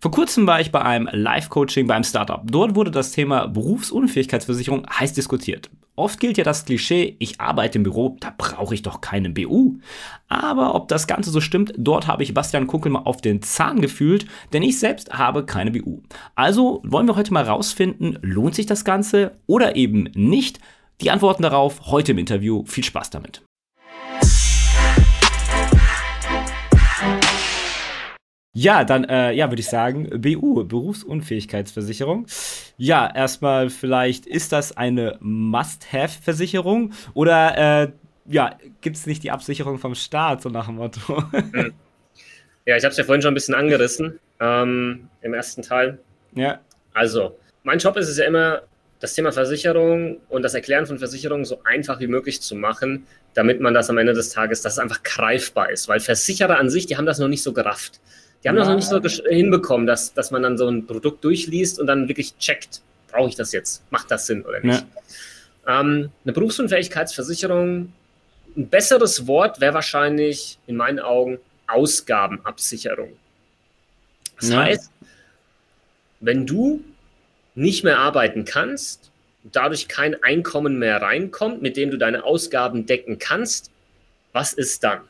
Vor kurzem war ich bei einem Live-Coaching beim Startup. Dort wurde das Thema Berufsunfähigkeitsversicherung heiß diskutiert. Oft gilt ja das Klischee, ich arbeite im Büro, da brauche ich doch keine BU. Aber ob das Ganze so stimmt, dort habe ich Bastian Kunkel mal auf den Zahn gefühlt, denn ich selbst habe keine BU. Also wollen wir heute mal rausfinden, lohnt sich das Ganze oder eben nicht? Die Antworten darauf heute im Interview. Viel Spaß damit. Ja, dann äh, ja, würde ich sagen, BU, Berufsunfähigkeitsversicherung. Ja, erstmal vielleicht, ist das eine Must-Have-Versicherung oder äh, ja, gibt es nicht die Absicherung vom Staat, so nach dem Motto? Hm. Ja, ich habe es ja vorhin schon ein bisschen angerissen ähm, im ersten Teil. Ja. Also, mein Job ist es ja immer, das Thema Versicherung und das Erklären von Versicherungen so einfach wie möglich zu machen, damit man das am Ende des Tages, dass es einfach greifbar ist. Weil Versicherer an sich, die haben das noch nicht so gerafft. Die haben ja. das noch nicht so hinbekommen, dass, dass man dann so ein Produkt durchliest und dann wirklich checkt, brauche ich das jetzt? Macht das Sinn oder nicht? Ja. Ähm, eine Berufsunfähigkeitsversicherung, ein besseres Wort wäre wahrscheinlich in meinen Augen Ausgabenabsicherung. Das ja. heißt, wenn du nicht mehr arbeiten kannst, dadurch kein Einkommen mehr reinkommt, mit dem du deine Ausgaben decken kannst, was ist dann?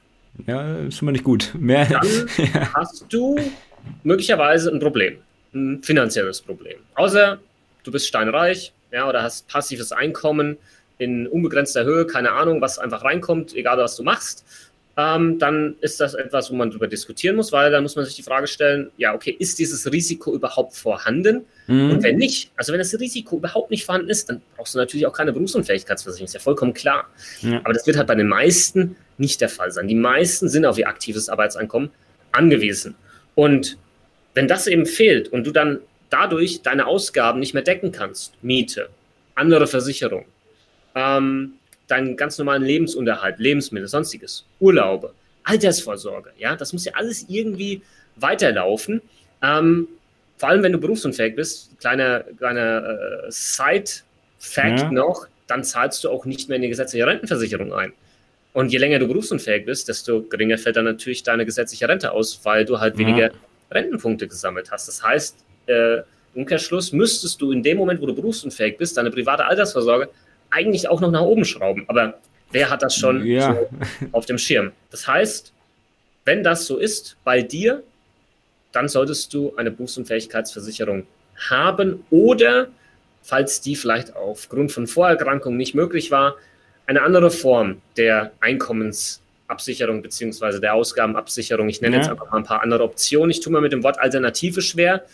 Ja, ist mal nicht gut. Mehr, Dann ja. hast du möglicherweise ein Problem, ein finanzielles Problem. Außer du bist steinreich ja, oder hast passives Einkommen in unbegrenzter Höhe, keine Ahnung, was einfach reinkommt, egal was du machst ähm, dann ist das etwas, wo man darüber diskutieren muss, weil dann muss man sich die Frage stellen, ja, okay, ist dieses Risiko überhaupt vorhanden? Mhm. Und wenn nicht, also wenn das Risiko überhaupt nicht vorhanden ist, dann brauchst du natürlich auch keine Berufsunfähigkeitsversicherung, ist ja vollkommen klar. Ja. Aber das wird halt bei den meisten nicht der Fall sein. Die meisten sind auf ihr aktives Arbeitseinkommen angewiesen. Und wenn das eben fehlt und du dann dadurch deine Ausgaben nicht mehr decken kannst, Miete, andere Versicherung, ähm, deinen ganz normalen Lebensunterhalt, Lebensmittel, sonstiges, Urlaube, Altersvorsorge, ja, das muss ja alles irgendwie weiterlaufen. Ähm, vor allem, wenn du berufsunfähig bist, kleiner, kleiner äh, Side-Fact ja. noch, dann zahlst du auch nicht mehr in die gesetzliche Rentenversicherung ein. Und je länger du berufsunfähig bist, desto geringer fällt dann natürlich deine gesetzliche Rente aus, weil du halt ja. weniger Rentenpunkte gesammelt hast. Das heißt, äh, Umkehrschluss müsstest du in dem Moment, wo du berufsunfähig bist, deine private Altersvorsorge eigentlich auch noch nach oben schrauben. Aber wer hat das schon ja. so auf dem Schirm? Das heißt, wenn das so ist bei dir, dann solltest du eine Berufsunfähigkeitsversicherung haben oder, falls die vielleicht aufgrund von Vorerkrankungen nicht möglich war, eine andere Form der Einkommensabsicherung bzw. der Ausgabenabsicherung. Ich nenne ja. jetzt einfach mal ein paar andere Optionen. Ich tue mir mit dem Wort Alternative schwer,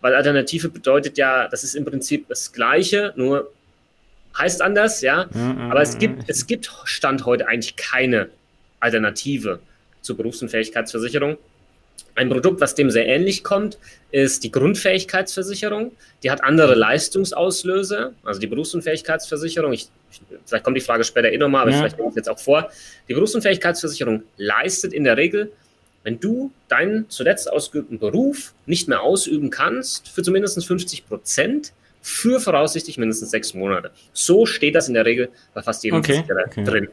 weil Alternative bedeutet ja, das ist im Prinzip das Gleiche, nur heißt anders, ja. Mhm, Aber es gibt, es gibt Stand heute eigentlich keine Alternative zur Berufsunfähigkeitsversicherung. Ein Produkt, was dem sehr ähnlich kommt, ist die Grundfähigkeitsversicherung. Die hat andere Leistungsauslöse, also die Berufsunfähigkeitsversicherung. Ich, vielleicht kommt die Frage später eh nochmal, aber ja. vielleicht nehme ich es jetzt auch vor. Die Berufsunfähigkeitsversicherung leistet in der Regel, wenn du deinen zuletzt ausgeübten Beruf nicht mehr ausüben kannst, für zumindest 50 Prozent, für voraussichtlich mindestens sechs Monate. So steht das in der Regel bei fast jedem okay, Versicherer okay. drin.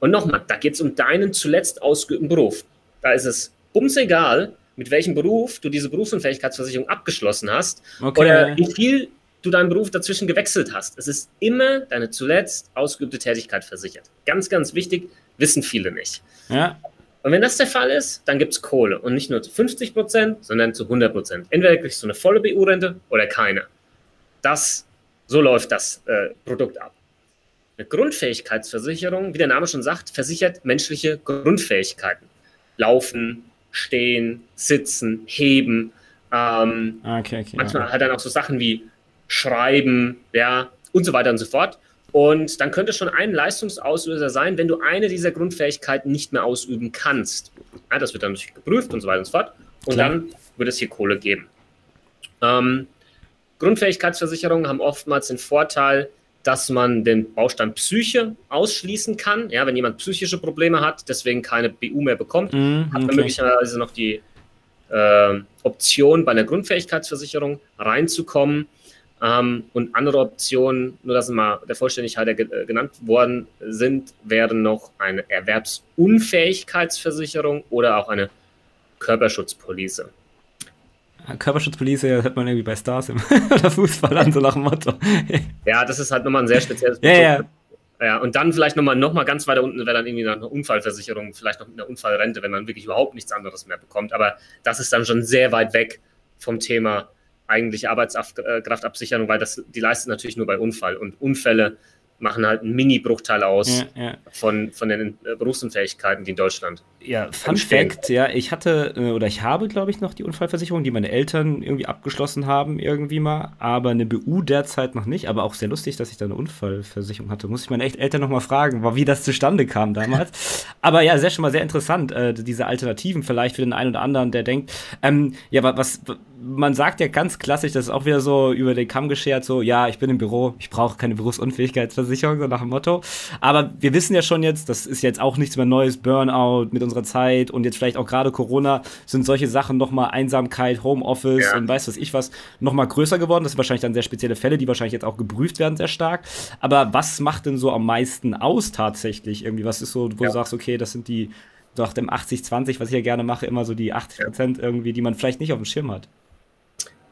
Und nochmal, da geht es um deinen zuletzt ausgeübten Beruf. Da ist es bums egal, mit welchem Beruf du diese Berufsunfähigkeitsversicherung abgeschlossen hast okay. oder wie viel du deinen Beruf dazwischen gewechselt hast. Es ist immer deine zuletzt ausgeübte Tätigkeit versichert. Ganz, ganz wichtig, wissen viele nicht. Ja. Und wenn das der Fall ist, dann gibt es Kohle und nicht nur zu 50 Prozent, sondern zu 100 Prozent. Entweder kriegst du eine volle BU-Rente oder keine. Das, so läuft das äh, Produkt ab. Eine Grundfähigkeitsversicherung, wie der Name schon sagt, versichert menschliche Grundfähigkeiten. Laufen, stehen, sitzen, heben. Ähm, ah, okay, okay, manchmal okay. hat er auch so Sachen wie schreiben, ja, und so weiter und so fort. Und dann könnte schon ein Leistungsauslöser sein, wenn du eine dieser Grundfähigkeiten nicht mehr ausüben kannst. Ja, das wird dann natürlich geprüft und so weiter und so fort. Und Klar. dann wird es hier Kohle geben. Ähm, Grundfähigkeitsversicherungen haben oftmals den Vorteil, dass man den Baustein Psyche ausschließen kann. Ja, wenn jemand psychische Probleme hat, deswegen keine BU mehr bekommt, mm, hat man möglicherweise noch die äh, Option, bei einer Grundfähigkeitsversicherung reinzukommen. Ähm, und andere Optionen, nur dass mal der Vollständigkeit äh, genannt worden sind, wären noch eine Erwerbsunfähigkeitsversicherung oder auch eine Körperschutzpolice. Körperschutzpolice hört man irgendwie bei Stars im oder Fußball an, so nach dem Motto. ja, das ist halt nochmal ein sehr spezielles. Ja, ja. Ja, und dann vielleicht nochmal noch mal ganz weiter unten wäre dann irgendwie eine Unfallversicherung, vielleicht noch eine Unfallrente, wenn man wirklich überhaupt nichts anderes mehr bekommt. Aber das ist dann schon sehr weit weg vom Thema eigentlich Arbeitskraftabsicherung, weil das, die leistet natürlich nur bei Unfall. Und Unfälle machen halt einen Mini-Bruchteil aus ja, ja. Von, von den äh, Berufsunfähigkeiten, die in Deutschland. Ja, Fun Fact, ja, ich hatte äh, oder ich habe, glaube ich, noch die Unfallversicherung, die meine Eltern irgendwie abgeschlossen haben, irgendwie mal, aber eine BU derzeit noch nicht, aber auch sehr lustig, dass ich da eine Unfallversicherung hatte. Muss ich meine Eltern noch mal fragen, wie das zustande kam damals. aber ja, sehr schon mal sehr interessant, äh, diese Alternativen vielleicht für den einen oder anderen, der denkt, ähm, ja, was, man sagt ja ganz klassisch, das ist auch wieder so über den Kamm geschert, so, ja, ich bin im Büro, ich brauche keine Berufsunfähigkeitsversicherung Versicherung, so nach dem Motto. Aber wir wissen ja schon jetzt, das ist jetzt auch nichts mehr Neues, Burnout mit unserer Zeit und jetzt vielleicht auch gerade Corona, sind solche Sachen nochmal Einsamkeit, Homeoffice ja. und weiß was ich was, nochmal größer geworden. Das sind wahrscheinlich dann sehr spezielle Fälle, die wahrscheinlich jetzt auch geprüft werden, sehr stark. Aber was macht denn so am meisten aus tatsächlich irgendwie? Was ist so, wo ja. du sagst, okay, das sind die, doch dem 80-20, was ich ja gerne mache, immer so die 80 Prozent irgendwie, die man vielleicht nicht auf dem Schirm hat.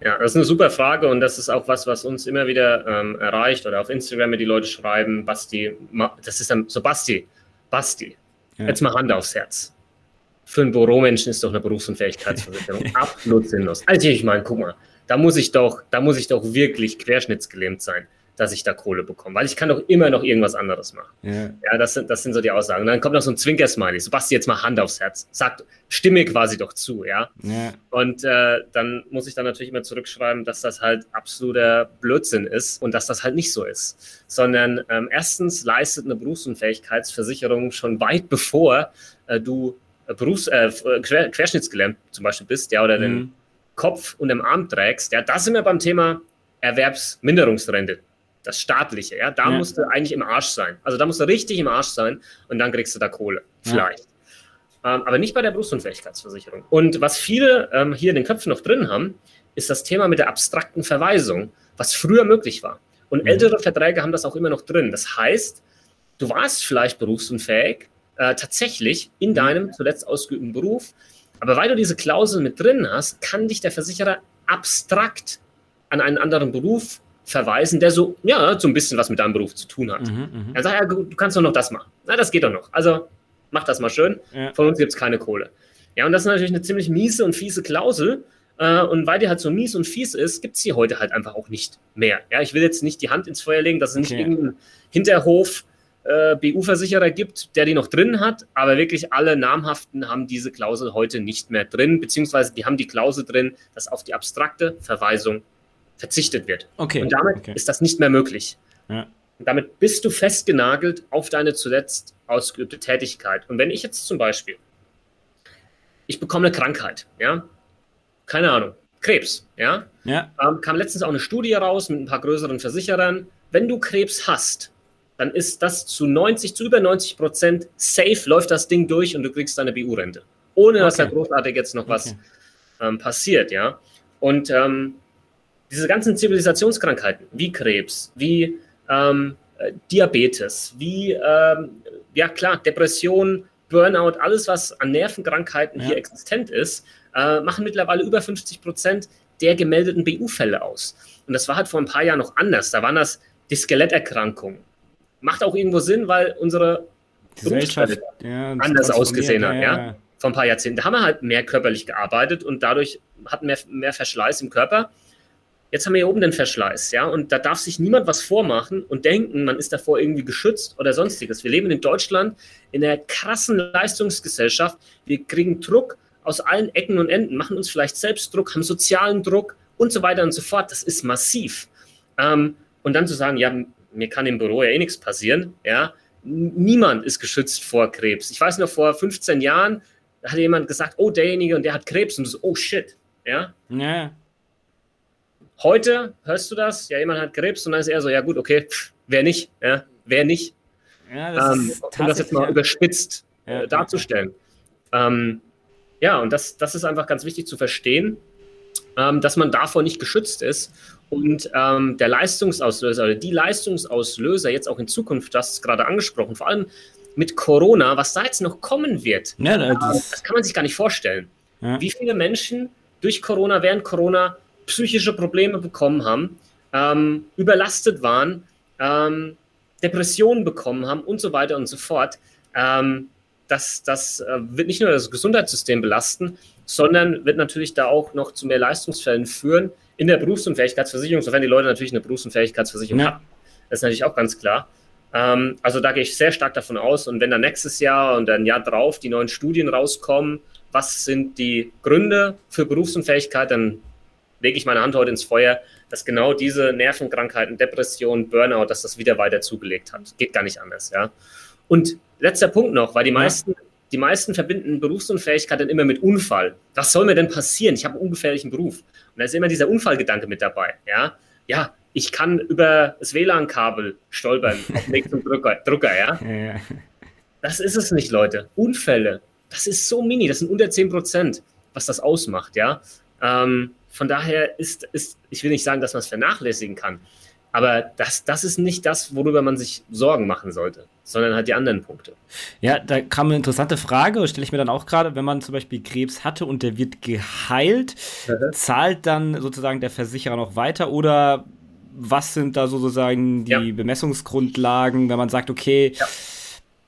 Ja, das ist eine super Frage und das ist auch was, was uns immer wieder ähm, erreicht oder auf Instagram mir die Leute schreiben, Basti, das ist dann so Basti, Basti, ja. jetzt mal Hand aufs Herz. Für einen Büromenschen ist doch eine Berufsunfähigkeitsversicherung absolut sinnlos. Also ich meine, guck mal, da muss ich doch, da muss ich doch wirklich querschnittsgelähmt sein dass ich da Kohle bekomme, weil ich kann doch immer noch irgendwas anderes machen. Ja, ja das, sind, das sind so die Aussagen. Und dann kommt noch so ein Zwinker-Smiley. So, Basti, jetzt mal Hand aufs Herz. Sagt, stimme quasi doch zu, ja. ja. Und äh, dann muss ich dann natürlich immer zurückschreiben, dass das halt absoluter Blödsinn ist und dass das halt nicht so ist. Sondern ähm, erstens leistet eine Berufsunfähigkeitsversicherung schon weit bevor äh, du äh, Berufs-, äh, Quer Querschnittsgelähmt zum Beispiel bist, ja, oder mhm. den Kopf und den Arm trägst. Ja, da sind wir beim Thema Erwerbsminderungsrente das staatliche, ja, da ja. musst du eigentlich im Arsch sein. Also da musst du richtig im Arsch sein und dann kriegst du da Kohle. Vielleicht. Ja. Ähm, aber nicht bei der Berufsunfähigkeitsversicherung. Und was viele ähm, hier in den Köpfen noch drin haben, ist das Thema mit der abstrakten Verweisung, was früher möglich war. Und mhm. ältere Verträge haben das auch immer noch drin. Das heißt, du warst vielleicht berufsunfähig, äh, tatsächlich in mhm. deinem zuletzt ausgeübten Beruf, aber weil du diese Klausel mit drin hast, kann dich der Versicherer abstrakt an einen anderen Beruf verweisen, der so, ja, so ein bisschen was mit deinem Beruf zu tun hat. Mhm, mh. Er sagt, ja, du kannst doch noch das machen. Na, das geht doch noch. Also mach das mal schön. Ja. Von uns gibt es keine Kohle. Ja, und das ist natürlich eine ziemlich miese und fiese Klausel. Äh, und weil die halt so mies und fies ist, gibt es sie heute halt einfach auch nicht mehr. Ja, ich will jetzt nicht die Hand ins Feuer legen, dass es nicht okay. irgendeinen Hinterhof äh, BU-Versicherer gibt, der die noch drin hat, aber wirklich alle namhaften haben diese Klausel heute nicht mehr drin, beziehungsweise die haben die Klausel drin, dass auf die abstrakte Verweisung verzichtet wird. Okay. Und damit okay. ist das nicht mehr möglich. Ja. Und damit bist du festgenagelt auf deine zuletzt ausgeübte Tätigkeit. Und wenn ich jetzt zum Beispiel, ich bekomme eine Krankheit, ja, keine Ahnung, Krebs, ja, ja. Ähm, kam letztens auch eine Studie raus mit ein paar größeren Versicherern. Wenn du Krebs hast, dann ist das zu 90, zu über 90 Prozent safe, läuft das Ding durch und du kriegst deine BU-Rente. Ohne dass okay. da großartig jetzt noch okay. was ähm, passiert, ja. Und ähm, diese ganzen Zivilisationskrankheiten, wie Krebs, wie ähm, äh, Diabetes, wie, ähm, ja klar, Depression, Burnout, alles, was an Nervenkrankheiten ja. hier existent ist, äh, machen mittlerweile über 50 Prozent der gemeldeten BU-Fälle aus. Und das war halt vor ein paar Jahren noch anders. Da waren das die Skeletterkrankungen. Macht auch irgendwo Sinn, weil unsere Gesellschaft ja, anders ausgesehen hat, ja, ja. Vor ein paar Jahrzehnten. Da haben wir halt mehr körperlich gearbeitet und dadurch hatten wir mehr Verschleiß im Körper. Jetzt haben wir hier oben den Verschleiß, ja, und da darf sich niemand was vormachen und denken, man ist davor irgendwie geschützt oder sonstiges. Wir leben in Deutschland in einer krassen Leistungsgesellschaft. Wir kriegen Druck aus allen Ecken und Enden, machen uns vielleicht selbst Druck, haben sozialen Druck und so weiter und so fort. Das ist massiv. Ähm, und dann zu sagen, ja, mir kann im Büro ja eh nichts passieren, ja, niemand ist geschützt vor Krebs. Ich weiß noch, vor 15 Jahren hat jemand gesagt, oh, derjenige und der hat Krebs und so, oh shit, ja. Ja. Heute hörst du das, ja, jemand hat Krebs und dann ist er so, ja gut, okay, pff, wer nicht, ja, wer nicht. Ja, das ähm, um das jetzt mal überspitzt ja, äh, darzustellen. Ja, ähm, ja, und das, das ist einfach ganz wichtig zu verstehen, ähm, dass man davor nicht geschützt ist. Und ähm, der Leistungsauslöser oder die Leistungsauslöser jetzt auch in Zukunft, das ist gerade angesprochen, vor allem mit Corona, was da jetzt noch kommen wird, ja, das, das kann man sich gar nicht vorstellen. Wie viele Menschen durch Corona, während Corona psychische Probleme bekommen haben, ähm, überlastet waren, ähm, Depressionen bekommen haben und so weiter und so fort. Ähm, das, das äh, wird nicht nur das Gesundheitssystem belasten, sondern wird natürlich da auch noch zu mehr Leistungsfällen führen in der Berufsunfähigkeitsversicherung, sofern die Leute natürlich eine Berufsunfähigkeitsversicherung ja. haben. Das ist natürlich auch ganz klar. Ähm, also da gehe ich sehr stark davon aus. Und wenn dann nächstes Jahr und ein Jahr drauf die neuen Studien rauskommen, was sind die Gründe für Berufsunfähigkeit, dann lege ich meine Hand heute ins Feuer, dass genau diese Nervenkrankheiten, Depression, Burnout, dass das wieder weiter zugelegt hat. Geht gar nicht anders, ja. Und letzter Punkt noch, weil die meisten, die meisten verbinden Berufsunfähigkeit dann immer mit Unfall. Was soll mir denn passieren? Ich habe einen ungefährlichen Beruf. Und da ist immer dieser Unfallgedanke mit dabei, ja. Ja, ich kann über das WLAN-Kabel stolpern auf dem Weg zum Drucker, Drucker ja? ja. Das ist es nicht, Leute. Unfälle, das ist so mini, das sind unter 10 Prozent, was das ausmacht, ja. Ähm, von daher ist, ist, ich will nicht sagen, dass man es vernachlässigen kann, aber das, das ist nicht das, worüber man sich Sorgen machen sollte, sondern halt die anderen Punkte. Ja, da kam eine interessante Frage, stelle ich mir dann auch gerade, wenn man zum Beispiel Krebs hatte und der wird geheilt, mhm. zahlt dann sozusagen der Versicherer noch weiter oder was sind da sozusagen die ja. Bemessungsgrundlagen, wenn man sagt, okay, ja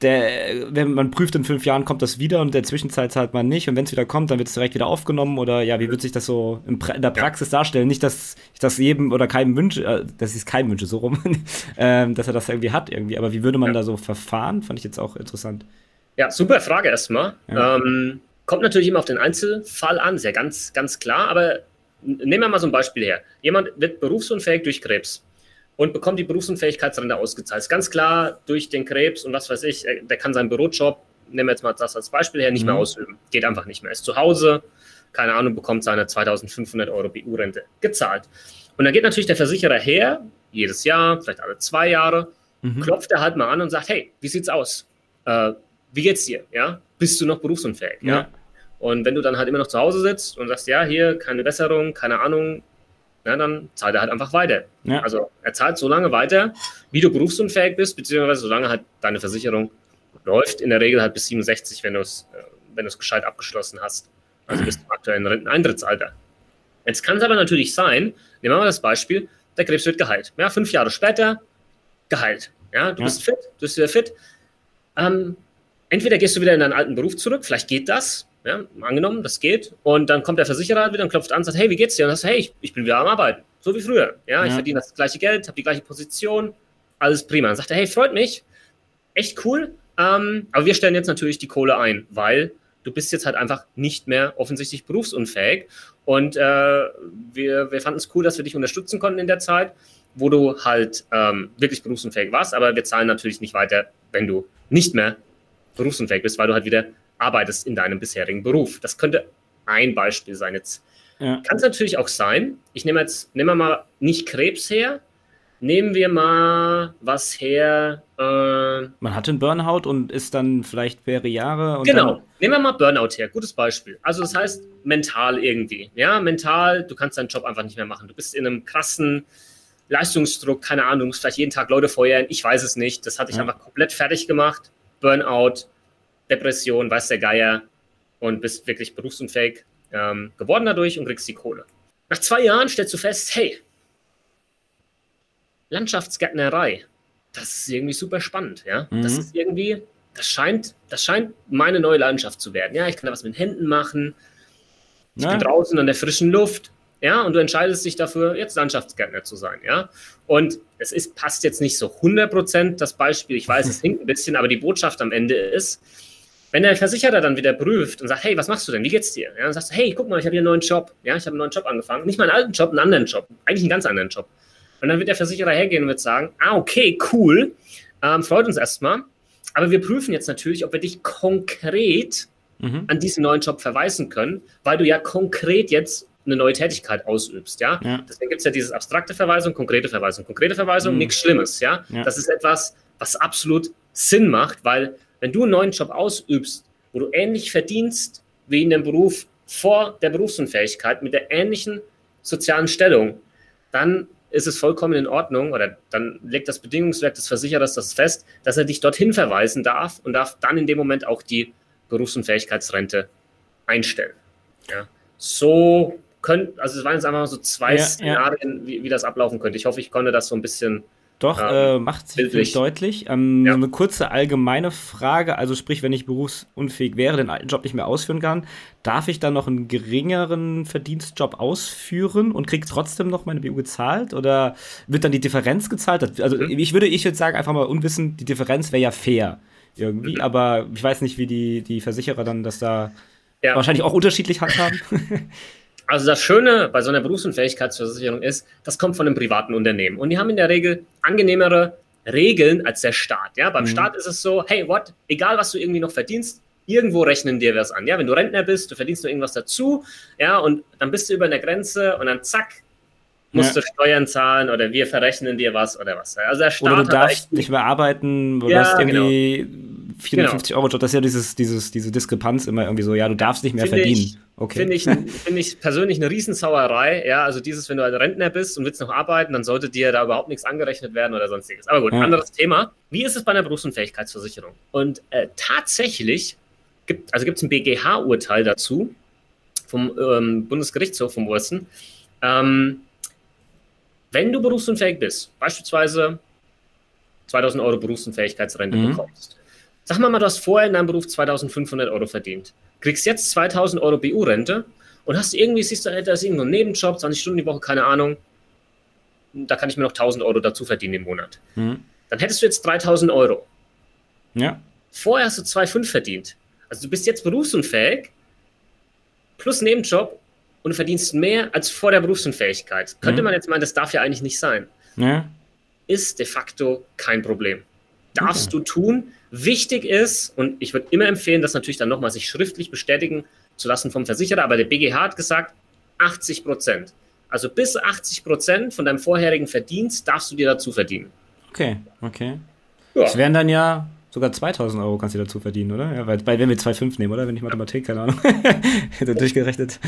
der, wenn man prüft in fünf Jahren, kommt das wieder und in der Zwischenzeit zahlt man nicht. Und wenn es wieder kommt, dann wird es direkt wieder aufgenommen. Oder ja, wie wird sich das so in, der Praxis darstellen? Nicht, dass ich das jedem oder keinem wünsche, äh, dass ich es keinem wünsche, so rum, ähm, dass er das irgendwie hat irgendwie. Aber wie würde man ja. da so verfahren? Fand ich jetzt auch interessant. Ja, super Frage erstmal. Ja. Ähm, kommt natürlich immer auf den Einzelfall an, ja ganz, ganz klar. Aber nehmen wir mal so ein Beispiel her. Jemand wird berufsunfähig durch Krebs und bekommt die Berufsunfähigkeitsrente ausgezahlt. Ist ganz klar durch den Krebs und was weiß ich, der kann seinen Bürojob, nehmen wir jetzt mal das als Beispiel her, nicht mhm. mehr ausüben. Geht einfach nicht mehr. Ist zu Hause, keine Ahnung, bekommt seine 2500 Euro BU-Rente gezahlt. Und dann geht natürlich der Versicherer her, jedes Jahr, vielleicht alle zwei Jahre, mhm. klopft er halt mal an und sagt, hey, wie sieht's aus? Äh, wie geht's dir? Ja? Bist du noch berufsunfähig? Ja. ja. Und wenn du dann halt immer noch zu Hause sitzt und sagst, ja, hier keine Besserung, keine Ahnung, ja, dann zahlt er halt einfach weiter. Ja. Also er zahlt so lange weiter, wie du berufsunfähig bist, beziehungsweise solange halt deine Versicherung läuft. In der Regel halt bis 67, wenn du es äh, wenn du es gescheit abgeschlossen hast. Also bis zum aktuellen Renteneintrittsalter. Jetzt kann es aber natürlich sein, nehmen wir mal das Beispiel, der Krebs wird geheilt. Ja, fünf Jahre später geheilt. Ja, du ja. bist fit, du bist wieder fit. Ähm, entweder gehst du wieder in deinen alten Beruf zurück, vielleicht geht das, ja, angenommen, das geht. Und dann kommt der Versicherer halt wieder und klopft an und sagt, hey, wie geht's dir? Und dann sagst hey, ich, ich bin wieder am Arbeiten. So wie früher. Ja, ich verdiene das gleiche Geld, habe die gleiche Position, alles prima. Dann sagt er, hey, freut mich. Echt cool. Ähm, aber wir stellen jetzt natürlich die Kohle ein, weil du bist jetzt halt einfach nicht mehr offensichtlich berufsunfähig. Und äh, wir, wir fanden es cool, dass wir dich unterstützen konnten in der Zeit, wo du halt ähm, wirklich berufsunfähig warst. Aber wir zahlen natürlich nicht weiter, wenn du nicht mehr berufsunfähig bist, weil du halt wieder arbeitest in deinem bisherigen Beruf. Das könnte ein Beispiel sein. Jetzt ja. kann es natürlich auch sein, ich nehme jetzt, nehmen wir mal nicht Krebs her, nehmen wir mal was her. Äh, Man hat einen Burnout und ist dann vielleicht mehrere Jahre. genau, nehmen wir mal Burnout her, gutes Beispiel. Also das heißt mental irgendwie. Ja, mental, du kannst deinen Job einfach nicht mehr machen. Du bist in einem krassen Leistungsdruck, keine Ahnung, du musst vielleicht jeden Tag Leute feuern, ich weiß es nicht. Das hatte ich ja. einfach komplett fertig gemacht. Burnout, Depression, weiß der Geier und bist wirklich berufsunfähig ähm, geworden dadurch und kriegst die Kohle. Nach zwei Jahren stellst du fest, hey, Landschaftsgärtnerei, das ist irgendwie super spannend, ja. Mhm. Das ist irgendwie, das scheint, das scheint meine neue Leidenschaft zu werden. Ja, ich kann da was mit Händen machen. Ich ja. bin draußen an der frischen Luft. Ja, und du entscheidest dich dafür, jetzt Landschaftsgärtner zu sein, ja. Und es ist, passt jetzt nicht so 100% das Beispiel, ich weiß, es hinkt ein bisschen, aber die Botschaft am Ende ist, wenn der Versicherer dann wieder prüft und sagt, hey, was machst du denn? Wie geht's dir? Ja, dann sagst du, hey, guck mal, ich habe hier einen neuen Job. Ja, ich habe einen neuen Job angefangen. Nicht meinen alten Job, einen anderen Job. Eigentlich einen ganz anderen Job. Und dann wird der Versicherer hergehen und wird sagen, ah, okay, cool. Ähm, freut uns erstmal. Aber wir prüfen jetzt natürlich, ob wir dich konkret mhm. an diesen neuen Job verweisen können, weil du ja konkret jetzt eine neue Tätigkeit ausübst, ja. ja. Deswegen gibt es ja dieses abstrakte Verweisung, konkrete Verweisung. Konkrete Verweisung, mhm. nichts Schlimmes, ja? ja. Das ist etwas, was absolut Sinn macht, weil wenn du einen neuen Job ausübst, wo du ähnlich verdienst wie in dem Beruf vor der Berufsunfähigkeit mit der ähnlichen sozialen Stellung, dann ist es vollkommen in Ordnung oder dann legt das Bedingungswerk des Versicherers das fest, dass er dich dorthin verweisen darf und darf dann in dem Moment auch die Berufsunfähigkeitsrente einstellen. Ja. so können, also es waren jetzt einfach so zwei ja, Szenarien, ja. Wie, wie das ablaufen könnte. Ich hoffe, ich konnte das so ein bisschen doch, ähm, äh, macht sich deutlich. Ähm, ja. So eine kurze allgemeine Frage, also sprich, wenn ich berufsunfähig wäre, den alten Job nicht mehr ausführen kann, darf ich dann noch einen geringeren Verdienstjob ausführen und kriege trotzdem noch meine BU gezahlt? Oder wird dann die Differenz gezahlt? Also mhm. ich würde, ich würde sagen, einfach mal unwissend, die Differenz wäre ja fair irgendwie, mhm. aber ich weiß nicht, wie die, die Versicherer dann das da ja. wahrscheinlich auch unterschiedlich handhaben. Also das Schöne bei so einer Berufsunfähigkeitsversicherung ist, das kommt von einem privaten Unternehmen. Und die haben in der Regel angenehmere Regeln als der Staat. Ja, beim mhm. Staat ist es so, hey, what, egal was du irgendwie noch verdienst, irgendwo rechnen dir was an. Ja, wenn du Rentner bist, du verdienst noch irgendwas dazu, ja, und dann bist du über der Grenze und dann zack, musst ja. du Steuern zahlen oder wir verrechnen dir was oder was. Also der Staat oder du darfst nicht mehr arbeiten, du ja, irgendwie genau 450 genau. Euro Job, das ist ja dieses, dieses, diese Diskrepanz immer irgendwie so, ja, du darfst nicht mehr find verdienen. Ich, okay. Finde ich, find ich persönlich eine Riesensauerei, ja, also dieses, wenn du ein Rentner bist und willst noch arbeiten, dann sollte dir da überhaupt nichts angerechnet werden oder sonstiges. Aber gut, ja. anderes Thema. Wie ist es bei einer Berufsunfähigkeitsversicherung? Und äh, tatsächlich gibt also gibt es ein BGH-Urteil dazu vom ähm, Bundesgerichtshof vom Osten. Ähm, wenn du berufsunfähig bist, beispielsweise 2000 Euro Berufsunfähigkeitsrente mhm. bekommst, Sag mal, mal, du hast vorher in deinem Beruf 2500 Euro verdient. Kriegst jetzt 2000 Euro BU-Rente und hast irgendwie, siehst du, da ist irgendwo ein Nebenjob, 20 Stunden die Woche, keine Ahnung. Da kann ich mir noch 1000 Euro dazu verdienen im Monat. Mhm. Dann hättest du jetzt 3000 Euro. Ja. Vorher hast du 2,5 verdient. Also du bist jetzt berufsunfähig plus Nebenjob und du verdienst mehr als vor der Berufsunfähigkeit. Mhm. Könnte man jetzt meinen, das darf ja eigentlich nicht sein. Ja. Ist de facto kein Problem. Darfst du tun, Wichtig ist, und ich würde immer empfehlen, das natürlich dann nochmal sich schriftlich bestätigen zu lassen vom Versicherer, aber der BGH hat gesagt, 80 Prozent. Also bis 80 Prozent von deinem vorherigen Verdienst darfst du dir dazu verdienen. Okay, okay. Ja. Das wären dann ja sogar 2000 Euro kannst du dazu verdienen, oder? Ja, weil, weil wenn wir 2,5 nehmen, oder? Wenn ich Mathematik, keine Ahnung, hätte durchgerechnet.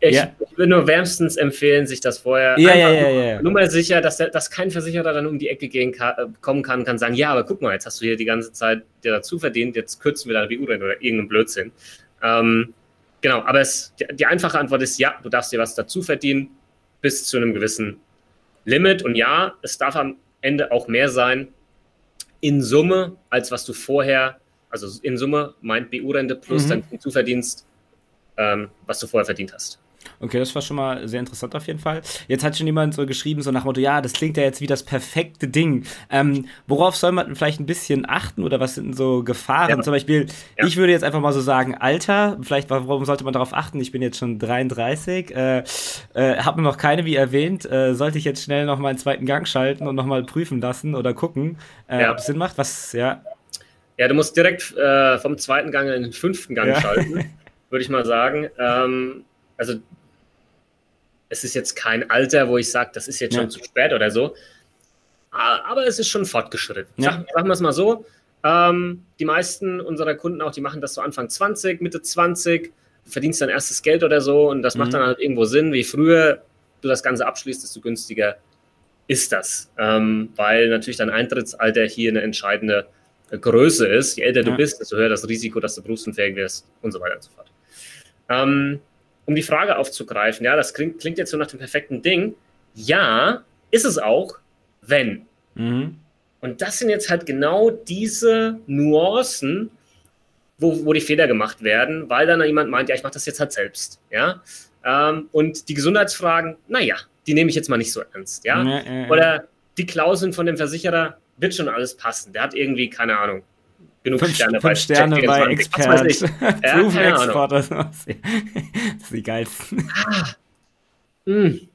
Ich, ja. würde nur wärmstens empfehlen, sich das vorher ja, ja, ja, ja, nur mal sicher, dass, der, dass kein Versicherer dann um die Ecke gehen kann, äh, kommen kann und kann sagen, ja, aber guck mal, jetzt hast du hier die ganze Zeit dir dazu verdient, jetzt kürzen wir deine BU oder irgendeinen Blödsinn. Ähm, genau, aber es, die, die, einfache Antwort ist ja, du darfst dir was dazu verdienen bis zu einem gewissen Limit und ja, es darf am Ende auch mehr sein in Summe, als was du vorher, also in Summe meint BU-Rente plus mhm. dein Zuverdienst, ähm, was du vorher verdient hast. Okay, das war schon mal sehr interessant auf jeden Fall. Jetzt hat schon jemand so geschrieben, so nach dem Motto, ja, das klingt ja jetzt wie das perfekte Ding. Ähm, worauf soll man vielleicht ein bisschen achten oder was sind so Gefahren? Ja. Zum Beispiel, ja. ich würde jetzt einfach mal so sagen, Alter, vielleicht, warum sollte man darauf achten? Ich bin jetzt schon 33, äh, äh, habe noch keine, wie erwähnt, äh, sollte ich jetzt schnell noch mal einen zweiten Gang schalten und noch mal prüfen lassen oder gucken, äh, ja. ob es Sinn macht? Was, ja. Ja, du musst direkt äh, vom zweiten Gang in den fünften Gang schalten, würde ich mal sagen. Ähm, also es ist jetzt kein Alter, wo ich sage, das ist jetzt ja. schon zu spät oder so. Aber es ist schon fortgeschritten. Ja. Sag, sagen wir es mal so. Ähm, die meisten unserer Kunden auch, die machen das so Anfang 20, Mitte 20, verdienst dein erstes Geld oder so und das mhm. macht dann halt irgendwo Sinn. Wie früher du das Ganze abschließt, desto günstiger ist das. Ähm, weil natürlich dein Eintrittsalter hier eine entscheidende Größe ist. Je älter ja. du bist, desto höher das Risiko, dass du berufsunfähig wirst und so weiter und so fort. Ähm, um die Frage aufzugreifen, ja, das klingt, klingt jetzt so nach dem perfekten Ding. Ja, ist es auch, wenn. Mhm. Und das sind jetzt halt genau diese Nuancen, wo, wo die Fehler gemacht werden, weil dann jemand meint, ja, ich mache das jetzt halt selbst. Ja? Ähm, und die Gesundheitsfragen, naja, die nehme ich jetzt mal nicht so ernst. Ja? ja. Oder die Klauseln von dem Versicherer, wird schon alles passen. Der hat irgendwie, keine Ahnung, genug fünf, Sterne, fünf Sterne bei Expert. ja, Proven Export. Das ist die geilsten. Ah, hm.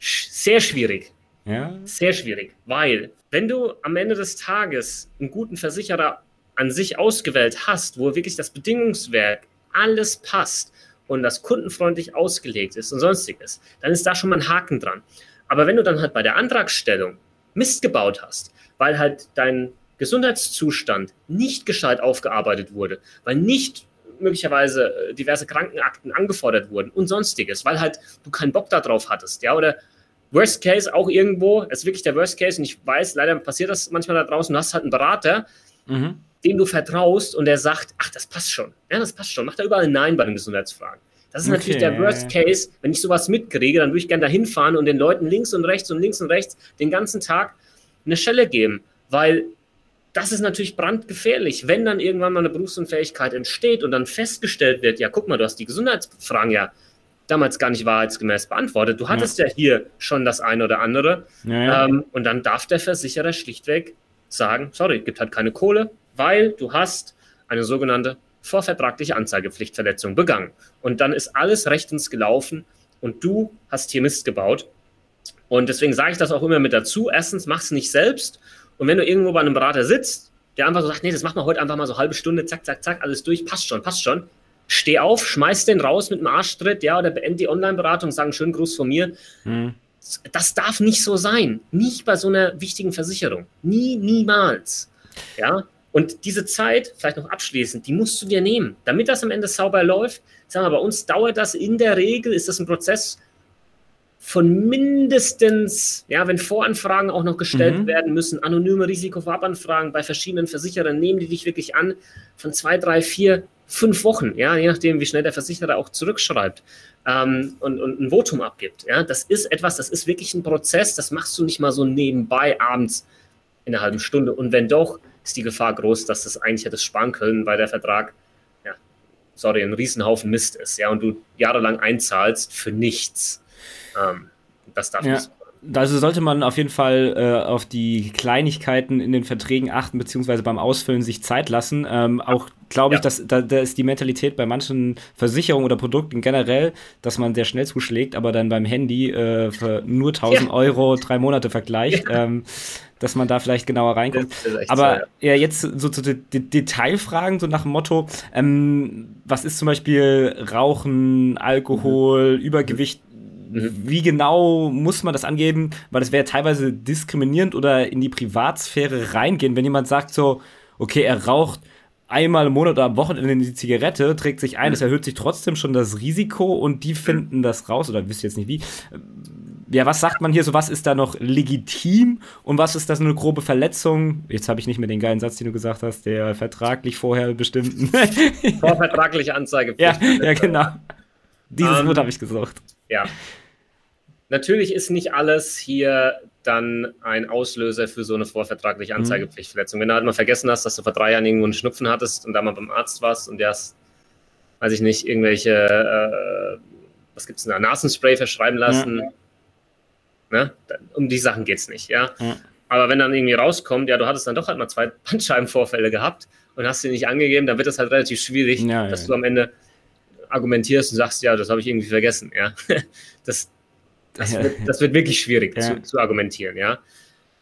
Sehr schwierig. Ja. Sehr schwierig, weil wenn du am Ende des Tages einen guten Versicherer an sich ausgewählt hast, wo wirklich das Bedingungswerk alles passt und das kundenfreundlich ausgelegt ist und sonstiges, dann ist da schon mal ein Haken dran. Aber wenn du dann halt bei der Antragstellung Mist gebaut hast, weil halt dein Gesundheitszustand nicht gescheit aufgearbeitet wurde, weil nicht möglicherweise äh, diverse Krankenakten angefordert wurden und sonstiges, weil halt du keinen Bock darauf hattest, ja, oder Worst Case auch irgendwo, es ist wirklich der Worst Case und ich weiß, leider passiert das manchmal da draußen, du hast halt einen Berater, mhm. dem du vertraust und der sagt, ach, das passt schon, ja, das passt schon, macht er überall Nein bei den Gesundheitsfragen. Das ist okay. natürlich der Worst Case. Wenn ich sowas mitkriege, dann würde ich gerne da hinfahren und den Leuten links und rechts und links und rechts den ganzen Tag eine Schelle geben, weil das ist natürlich brandgefährlich, wenn dann irgendwann mal eine Berufsunfähigkeit entsteht und dann festgestellt wird, ja, guck mal, du hast die Gesundheitsfragen ja damals gar nicht wahrheitsgemäß beantwortet. Du hattest ja, ja hier schon das eine oder andere. Ja, ja. Ähm, und dann darf der Versicherer schlichtweg sagen, sorry, gibt halt keine Kohle, weil du hast eine sogenannte vorvertragliche Anzeigepflichtverletzung begangen. Und dann ist alles rechtens gelaufen und du hast hier Mist gebaut. Und deswegen sage ich das auch immer mit dazu. Erstens, mach es nicht selbst. Und wenn du irgendwo bei einem Berater sitzt, der einfach so sagt, nee, das machen wir heute einfach mal so halbe Stunde, zack, zack, zack, alles durch, passt schon, passt schon. Steh auf, schmeiß den raus mit dem Arschtritt, ja, oder beende die Online-Beratung, sagen schönen Gruß von mir. Mhm. Das darf nicht so sein. Nicht bei so einer wichtigen Versicherung. Nie, niemals. Ja, und diese Zeit, vielleicht noch abschließend, die musst du dir nehmen, damit das am Ende sauber läuft. Sagen wir, bei uns dauert das in der Regel, ist das ein Prozess von mindestens, ja, wenn Voranfragen auch noch gestellt mhm. werden müssen, anonyme Risikovorabanfragen bei verschiedenen Versicherern, nehmen die dich wirklich an, von zwei, drei, vier, fünf Wochen, ja, je nachdem, wie schnell der Versicherer auch zurückschreibt ähm, und, und ein Votum abgibt. Ja, das ist etwas, das ist wirklich ein Prozess, das machst du nicht mal so nebenbei abends in einer halben Stunde. Und wenn doch, ist die Gefahr groß, dass das eigentlich hätte sparen können, weil der Vertrag, ja, sorry, ein Riesenhaufen Mist ist, ja, und du jahrelang einzahlst für nichts. Ähm, das darf ja. nicht also sollte man auf jeden Fall äh, auf die Kleinigkeiten in den Verträgen achten, beziehungsweise beim Ausfüllen sich Zeit lassen. Ähm, auch glaube ich, ja. dass da, da, ist die Mentalität bei manchen Versicherungen oder Produkten generell, dass man sehr schnell zuschlägt, aber dann beim Handy äh, für nur 1000 ja. Euro drei Monate vergleicht. Ja. Ähm, dass man da vielleicht genauer reinkommt. Aber so, ja. ja. jetzt so zu so Detailfragen, so nach dem Motto, ähm, was ist zum Beispiel Rauchen, Alkohol, mhm. Übergewicht? Mhm. Wie genau muss man das angeben? Weil das wäre teilweise diskriminierend oder in die Privatsphäre reingehen, wenn jemand sagt so, okay, er raucht einmal im Monat oder am Wochenende die Zigarette, trägt sich ein, es mhm. erhöht sich trotzdem schon das Risiko und die finden das raus oder wisst ihr jetzt nicht wie ja, was sagt man hier so, was ist da noch legitim und was ist das eine grobe Verletzung? Jetzt habe ich nicht mehr den geilen Satz, den du gesagt hast, der vertraglich vorher bestimmten. Vorvertragliche Anzeige. Ja, ja, genau. Dieses ähm, Wort habe ich gesucht. Ja. Natürlich ist nicht alles hier dann ein Auslöser für so eine vorvertragliche mhm. Anzeigepflichtverletzung. Wenn du halt mal vergessen hast, dass du vor drei Jahren irgendwo einen Schnupfen hattest und da mal beim Arzt warst und der hast, weiß ich nicht, irgendwelche, äh, was gibt es da, Nasenspray verschreiben lassen, ja Ne? Um die Sachen geht es nicht, ja? ja. Aber wenn dann irgendwie rauskommt, ja, du hattest dann doch halt mal zwei Bandscheibenvorfälle gehabt und hast sie nicht angegeben, dann wird das halt relativ schwierig, ja, dass du am Ende argumentierst und sagst, ja, das habe ich irgendwie vergessen, ja. Das, das, wird, das wird wirklich schwierig zu, zu, argumentieren, ja.